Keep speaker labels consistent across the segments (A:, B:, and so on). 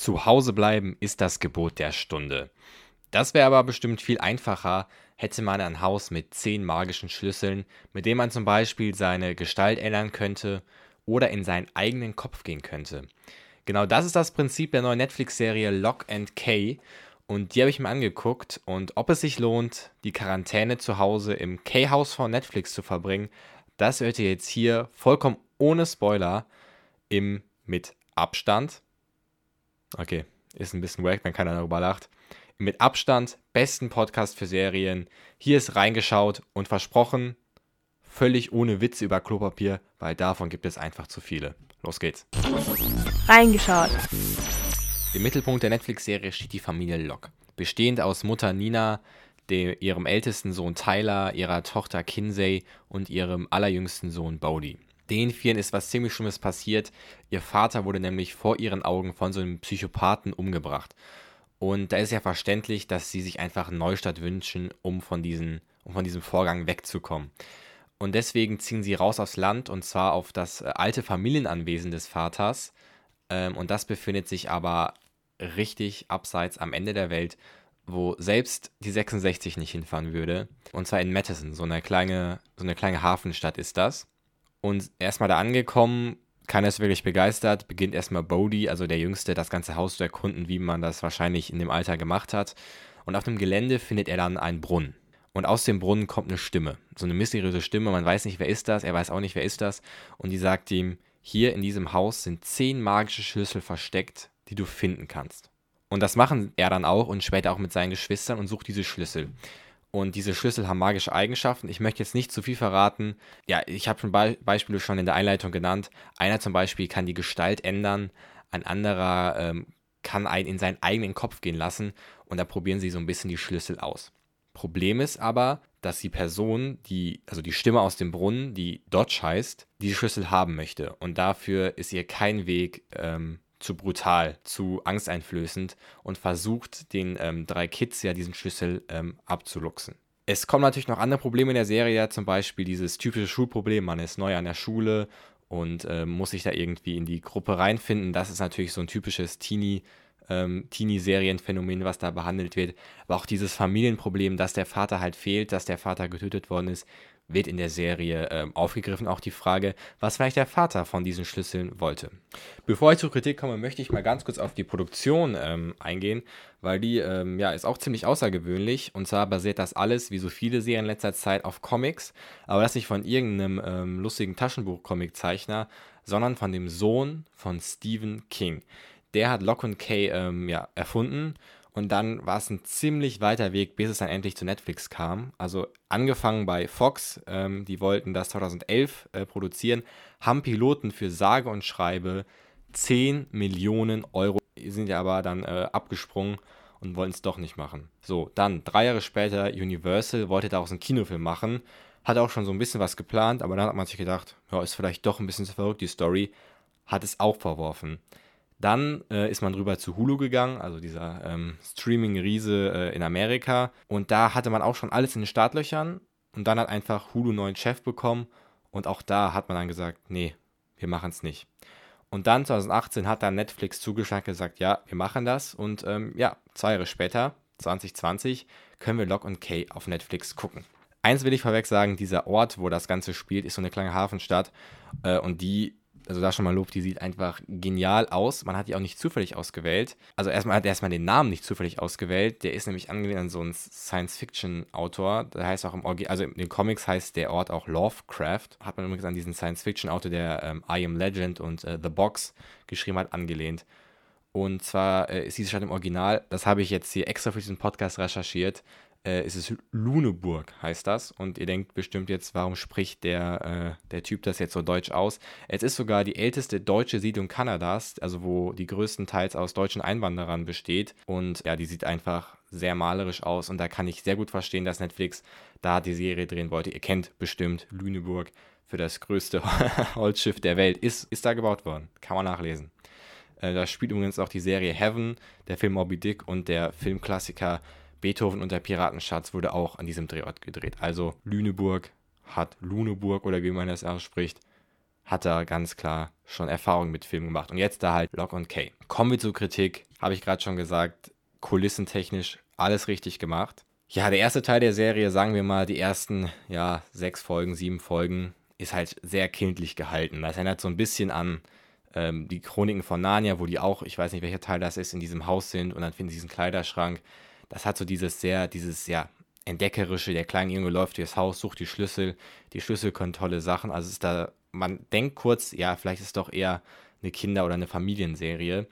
A: Zu Hause bleiben ist das Gebot der Stunde. Das wäre aber bestimmt viel einfacher, hätte man ein Haus mit zehn magischen Schlüsseln, mit dem man zum Beispiel seine Gestalt ändern könnte oder in seinen eigenen Kopf gehen könnte. Genau das ist das Prinzip der neuen Netflix-Serie Lock and Key und die habe ich mir angeguckt und ob es sich lohnt, die Quarantäne zu Hause im K-Haus von Netflix zu verbringen, das hört ihr jetzt hier vollkommen ohne Spoiler im mit Abstand. Okay, ist ein bisschen wack, wenn keiner darüber lacht. Mit Abstand besten Podcast für Serien. Hier ist reingeschaut und versprochen, völlig ohne Witze über Klopapier, weil davon gibt es einfach zu viele. Los geht's.
B: Reingeschaut.
A: Im Mittelpunkt der Netflix-Serie steht die Familie Locke, bestehend aus Mutter Nina, dem, ihrem ältesten Sohn Tyler, ihrer Tochter Kinsey und ihrem allerjüngsten Sohn Bodie. Den Vieren ist was ziemlich Schlimmes passiert. Ihr Vater wurde nämlich vor ihren Augen von so einem Psychopathen umgebracht. Und da ist ja verständlich, dass sie sich einfach einen Neustart wünschen, um von, diesen, um von diesem Vorgang wegzukommen. Und deswegen ziehen sie raus aufs Land und zwar auf das äh, alte Familienanwesen des Vaters, ähm, und das befindet sich aber richtig abseits am Ende der Welt, wo selbst die 66 nicht hinfahren würde. Und zwar in Madison, so eine kleine, so eine kleine Hafenstadt ist das. Und erstmal da angekommen, keiner ist wirklich begeistert, beginnt erstmal Bodie, also der Jüngste, das ganze Haus zu erkunden, wie man das wahrscheinlich in dem Alter gemacht hat. Und auf dem Gelände findet er dann einen Brunnen. Und aus dem Brunnen kommt eine Stimme, so eine mysteriöse Stimme, man weiß nicht, wer ist das, er weiß auch nicht, wer ist das. Und die sagt ihm, hier in diesem Haus sind zehn magische Schlüssel versteckt, die du finden kannst. Und das machen er dann auch und später auch mit seinen Geschwistern und sucht diese Schlüssel. Und diese Schlüssel haben magische Eigenschaften. Ich möchte jetzt nicht zu viel verraten. Ja, ich habe schon Be Beispiele schon in der Einleitung genannt. Einer zum Beispiel kann die Gestalt ändern, ein anderer ähm, kann einen in seinen eigenen Kopf gehen lassen und da probieren sie so ein bisschen die Schlüssel aus. Problem ist aber, dass die Person, die, also die Stimme aus dem Brunnen, die Dodge heißt, die Schlüssel haben möchte. Und dafür ist ihr kein Weg ähm, zu brutal, zu angsteinflößend und versucht den ähm, drei Kids ja diesen Schlüssel ähm, abzuluxen. Es kommen natürlich noch andere Probleme in der Serie, ja, zum Beispiel dieses typische Schulproblem, man ist neu an der Schule und äh, muss sich da irgendwie in die Gruppe reinfinden. Das ist natürlich so ein typisches Teenie- ähm, Teenie-Serienphänomen, was da behandelt wird. Aber auch dieses Familienproblem, dass der Vater halt fehlt, dass der Vater getötet worden ist, wird in der Serie ähm, aufgegriffen. Auch die Frage, was vielleicht der Vater von diesen Schlüsseln wollte. Bevor ich zur Kritik komme, möchte ich mal ganz kurz auf die Produktion ähm, eingehen, weil die ähm, ja, ist auch ziemlich außergewöhnlich. Und zwar basiert das alles, wie so viele Serien in letzter Zeit, auf Comics. Aber das nicht von irgendeinem ähm, lustigen Taschenbuch-Comic-Zeichner, sondern von dem Sohn von Stephen King der hat Lock und Key ähm, ja, erfunden. Und dann war es ein ziemlich weiter Weg, bis es dann endlich zu Netflix kam. Also angefangen bei Fox, ähm, die wollten das 2011 äh, produzieren, haben Piloten für sage und schreibe 10 Millionen Euro, sind ja aber dann äh, abgesprungen und wollten es doch nicht machen. So, dann drei Jahre später, Universal wollte daraus einen Kinofilm machen, hat auch schon so ein bisschen was geplant, aber dann hat man sich gedacht, ja, ist vielleicht doch ein bisschen zu verrückt, die Story, hat es auch verworfen. Dann äh, ist man rüber zu Hulu gegangen, also dieser ähm, Streaming-Riese äh, in Amerika. Und da hatte man auch schon alles in den Startlöchern. Und dann hat einfach Hulu neuen Chef bekommen. Und auch da hat man dann gesagt, nee, wir machen es nicht. Und dann 2018 hat dann Netflix zugeschlagen gesagt, ja, wir machen das. Und ähm, ja, zwei Jahre später, 2020, können wir Lock und Key auf Netflix gucken. Eins will ich vorweg sagen, dieser Ort, wo das Ganze spielt, ist so eine kleine Hafenstadt. Äh, und die also da schon mal Lob, die sieht einfach genial aus. Man hat die auch nicht zufällig ausgewählt. Also erstmal hat er erstmal den Namen nicht zufällig ausgewählt. Der ist nämlich angelehnt an so einen Science-Fiction-Autor. Der heißt auch im Original, also in den Comics heißt der Ort auch Lovecraft. Hat man übrigens an diesen Science-Fiction-Autor, der ähm, I Am Legend und äh, The Box geschrieben hat, angelehnt. Und zwar äh, ist diese Stadt im Original, das habe ich jetzt hier extra für diesen Podcast recherchiert, äh, ist es Luneburg, heißt das. Und ihr denkt bestimmt jetzt, warum spricht der, äh, der Typ das jetzt so deutsch aus? Es ist sogar die älteste deutsche Siedlung Kanadas, also wo die größtenteils aus deutschen Einwanderern besteht. Und ja, die sieht einfach sehr malerisch aus und da kann ich sehr gut verstehen, dass Netflix da die Serie drehen wollte. Ihr kennt bestimmt Lüneburg für das größte Holzschiff der Welt. Ist, ist da gebaut worden. Kann man nachlesen. Äh, da spielt übrigens auch die Serie Heaven, der Film Moby Dick und der Filmklassiker Beethoven und der Piratenschatz wurde auch an diesem Drehort gedreht. Also Lüneburg hat Luneburg oder wie man das ausspricht, hat er ganz klar schon Erfahrung mit Filmen gemacht. Und jetzt da halt Lock und Key. Kommen wir zur Kritik. Habe ich gerade schon gesagt, kulissentechnisch alles richtig gemacht. Ja, der erste Teil der Serie, sagen wir mal, die ersten, ja, sechs Folgen, sieben Folgen, ist halt sehr kindlich gehalten. Das erinnert so ein bisschen an ähm, die Chroniken von Narnia, wo die auch, ich weiß nicht, welcher Teil das ist, in diesem Haus sind und dann finden sie diesen Kleiderschrank. Das hat so dieses sehr, dieses, ja, entdeckerische, der kleine Junge läuft durchs Haus, sucht die Schlüssel. Die Schlüssel können tolle Sachen. Also ist da, man denkt kurz, ja, vielleicht ist es doch eher eine Kinder- oder eine Familienserie.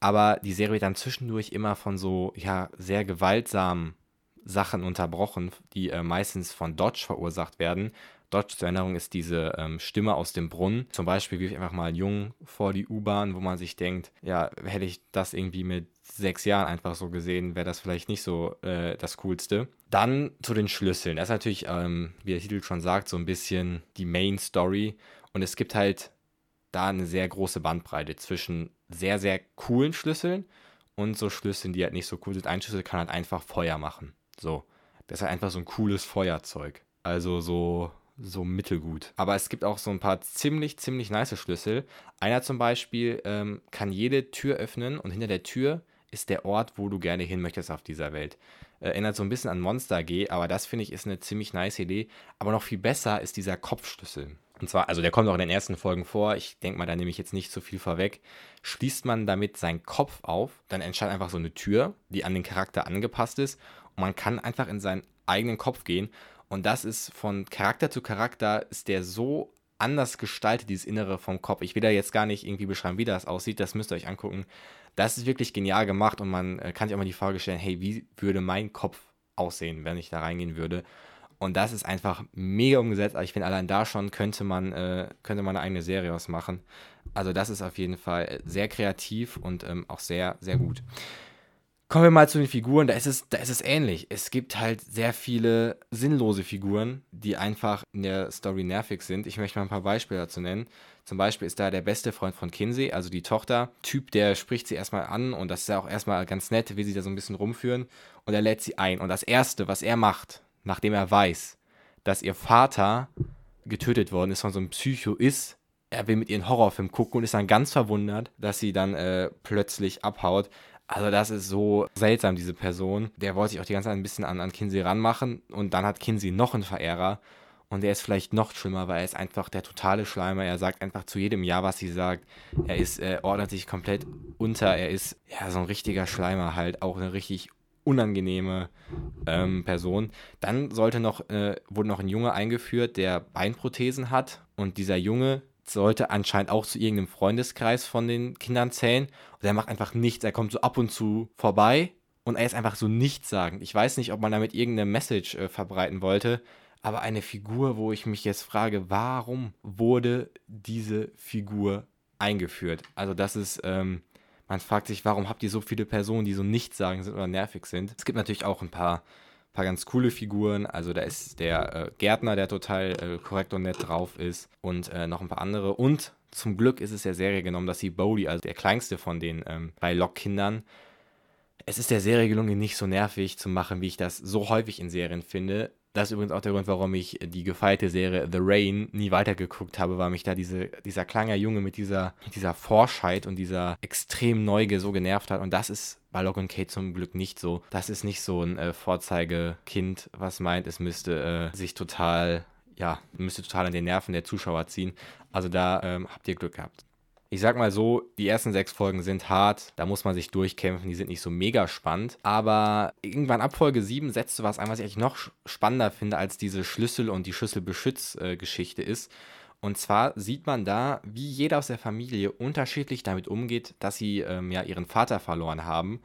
A: Aber die Serie wird dann zwischendurch immer von so, ja, sehr gewaltsamen Sachen unterbrochen, die äh, meistens von Dodge verursacht werden. Dodge zur Erinnerung ist diese ähm, Stimme aus dem Brunnen. Zum Beispiel wirf ich einfach mal einen Jungen vor die U-Bahn, wo man sich denkt, ja, hätte ich das irgendwie mit sechs Jahren einfach so gesehen, wäre das vielleicht nicht so äh, das Coolste. Dann zu den Schlüsseln. Das ist natürlich, ähm, wie der Titel schon sagt, so ein bisschen die Main Story. Und es gibt halt da eine sehr große Bandbreite zwischen sehr, sehr coolen Schlüsseln und so Schlüsseln, die halt nicht so cool sind. Ein Schlüssel kann halt einfach Feuer machen. So. Das ist halt einfach so ein cooles Feuerzeug. Also so, so mittelgut. Aber es gibt auch so ein paar ziemlich, ziemlich nice Schlüssel. Einer zum Beispiel ähm, kann jede Tür öffnen und hinter der Tür ist der Ort, wo du gerne hin möchtest auf dieser Welt. Äh, erinnert so ein bisschen an Monster AG, aber das finde ich ist eine ziemlich nice Idee. Aber noch viel besser ist dieser Kopfschlüssel. Und zwar, also der kommt auch in den ersten Folgen vor. Ich denke mal, da nehme ich jetzt nicht so viel vorweg. Schließt man damit seinen Kopf auf, dann entsteht einfach so eine Tür, die an den Charakter angepasst ist und man kann einfach in seinen eigenen Kopf gehen. Und das ist von Charakter zu Charakter, ist der so anders gestaltet, dieses Innere vom Kopf. Ich will da jetzt gar nicht irgendwie beschreiben, wie das aussieht, das müsst ihr euch angucken. Das ist wirklich genial gemacht und man äh, kann sich auch mal die Frage stellen, hey, wie würde mein Kopf aussehen, wenn ich da reingehen würde? Und das ist einfach mega umgesetzt. Also ich finde, allein da schon könnte man, äh, könnte man eine eigene Serie ausmachen. Also das ist auf jeden Fall sehr kreativ und ähm, auch sehr, sehr gut. Kommen wir mal zu den Figuren, da ist, es, da ist es ähnlich. Es gibt halt sehr viele sinnlose Figuren, die einfach in der Story nervig sind. Ich möchte mal ein paar Beispiele dazu nennen. Zum Beispiel ist da der beste Freund von Kinsey, also die Tochter. Typ, der spricht sie erstmal an und das ist ja auch erstmal ganz nett, will sie da so ein bisschen rumführen und er lädt sie ein. Und das Erste, was er macht, nachdem er weiß, dass ihr Vater getötet worden ist von so einem Psycho ist, er will mit ihr einen Horrorfilm gucken und ist dann ganz verwundert, dass sie dann äh, plötzlich abhaut. Also das ist so seltsam, diese Person. Der wollte sich auch die ganze Zeit ein bisschen an, an Kinsey ranmachen und dann hat Kinsey noch einen Verehrer und der ist vielleicht noch schlimmer, weil er ist einfach der totale Schleimer. Er sagt einfach zu jedem Ja, was sie sagt. Er ist, äh, ordnet sich komplett unter. Er ist ja so ein richtiger Schleimer halt, auch eine richtig unangenehme ähm, Person. Dann sollte noch, äh, wurde noch ein Junge eingeführt, der Beinprothesen hat und dieser Junge sollte anscheinend auch zu irgendeinem Freundeskreis von den Kindern zählen. Und er macht einfach nichts. Er kommt so ab und zu vorbei und er ist einfach so nichtssagend. Ich weiß nicht, ob man damit irgendeine Message äh, verbreiten wollte, aber eine Figur, wo ich mich jetzt frage, warum wurde diese Figur eingeführt? Also das ist, ähm, man fragt sich, warum habt ihr so viele Personen, die so nichtssagend sind oder nervig sind? Es gibt natürlich auch ein paar paar ganz coole Figuren. Also da ist der äh, Gärtner, der total äh, korrekt und nett drauf ist und äh, noch ein paar andere. Und zum Glück ist es der Serie genommen, dass sie Bodhi, also der kleinste von den ähm, bei Lockkindern, es ist der Serie gelungen, nicht so nervig zu machen, wie ich das so häufig in Serien finde. Das ist übrigens auch der Grund, warum ich die gefeierte Serie The Rain nie weitergeguckt habe, weil mich da diese, dieser kleine Junge mit dieser, mit dieser Forschheit und dieser extrem Neugier so genervt hat. Und das ist bei Lock und Kate zum Glück nicht so. Das ist nicht so ein äh, Vorzeigekind, was meint, es müsste äh, sich total, ja, müsste total an den Nerven der Zuschauer ziehen. Also da ähm, habt ihr Glück gehabt ich sag mal so, die ersten sechs Folgen sind hart, da muss man sich durchkämpfen, die sind nicht so mega spannend. Aber irgendwann ab Folge 7 setzt du was ein, was ich eigentlich noch spannender finde, als diese Schlüssel- und die Schlüsselbeschütz-Geschichte ist. Und zwar sieht man da, wie jeder aus der Familie unterschiedlich damit umgeht, dass sie ähm, ja ihren Vater verloren haben.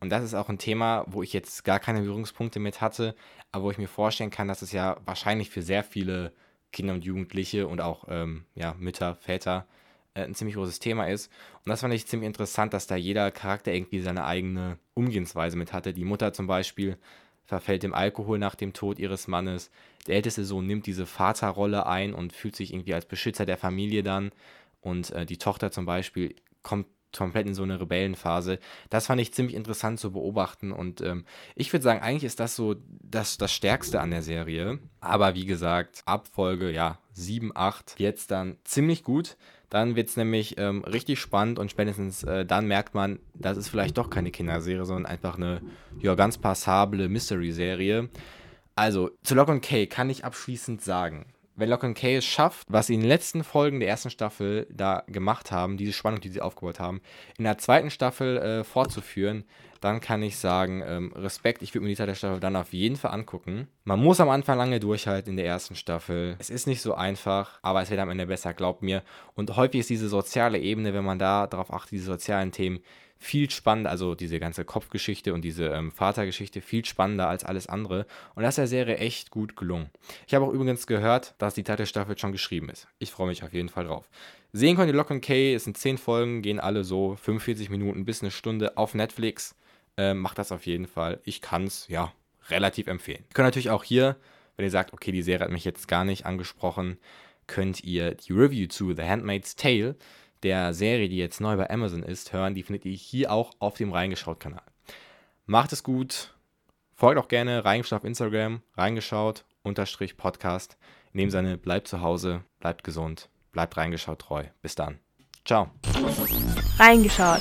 A: Und das ist auch ein Thema, wo ich jetzt gar keine Berührungspunkte mit hatte, aber wo ich mir vorstellen kann, dass es ja wahrscheinlich für sehr viele Kinder und Jugendliche und auch ähm, ja, Mütter, Väter äh, ein ziemlich großes Thema ist. Und das fand ich ziemlich interessant, dass da jeder Charakter irgendwie seine eigene Umgehensweise mit hatte. Die Mutter zum Beispiel verfällt dem Alkohol nach dem Tod ihres Mannes. Der älteste Sohn nimmt diese Vaterrolle ein und fühlt sich irgendwie als Beschützer der Familie dann. Und äh, die Tochter zum Beispiel kommt komplett in so eine Rebellenphase. Das fand ich ziemlich interessant zu beobachten und ähm, ich würde sagen, eigentlich ist das so das, das Stärkste an der Serie. Aber wie gesagt, ab Folge ja, 7, 8 jetzt dann ziemlich gut. Dann wird es nämlich ähm, richtig spannend und spätestens äh, dann merkt man, das ist vielleicht doch keine Kinderserie, sondern einfach eine ja, ganz passable Mystery-Serie. Also, zu Lock and Key kann ich abschließend sagen, wenn Lock and Key es schafft, was sie in den letzten Folgen der ersten Staffel da gemacht haben, diese Spannung, die sie aufgebaut haben, in der zweiten Staffel äh, fortzuführen, dann kann ich sagen, ähm, Respekt, ich würde mir die zweite Staffel dann auf jeden Fall angucken. Man muss am Anfang lange durchhalten in der ersten Staffel. Es ist nicht so einfach, aber es wird am Ende besser, glaubt mir. Und häufig ist diese soziale Ebene, wenn man da darauf achtet, diese sozialen Themen, viel spannender, also diese ganze Kopfgeschichte und diese ähm, Vatergeschichte viel spannender als alles andere. Und das ist der Serie echt gut gelungen. Ich habe auch übrigens gehört, dass die zweite Staffel schon geschrieben ist. Ich freue mich auf jeden Fall drauf. Sehen könnt ihr Lock and Key, es sind 10 Folgen, gehen alle so 45 Minuten bis eine Stunde auf Netflix. Ähm, macht das auf jeden Fall. Ich kann es, ja, relativ empfehlen. Ihr könnt natürlich auch hier, wenn ihr sagt, okay, die Serie hat mich jetzt gar nicht angesprochen, könnt ihr die Review zu The Handmaid's Tale, der Serie, die jetzt neu bei Amazon ist, hören. Die findet ihr hier auch auf dem Reingeschaut-Kanal. Macht es gut. Folgt auch gerne Reingeschaut auf Instagram, reingeschaut, unterstrich Podcast. In dem Sinne, bleibt zu Hause, bleibt gesund, bleibt reingeschaut treu. Bis dann. Ciao.
B: Reingeschaut.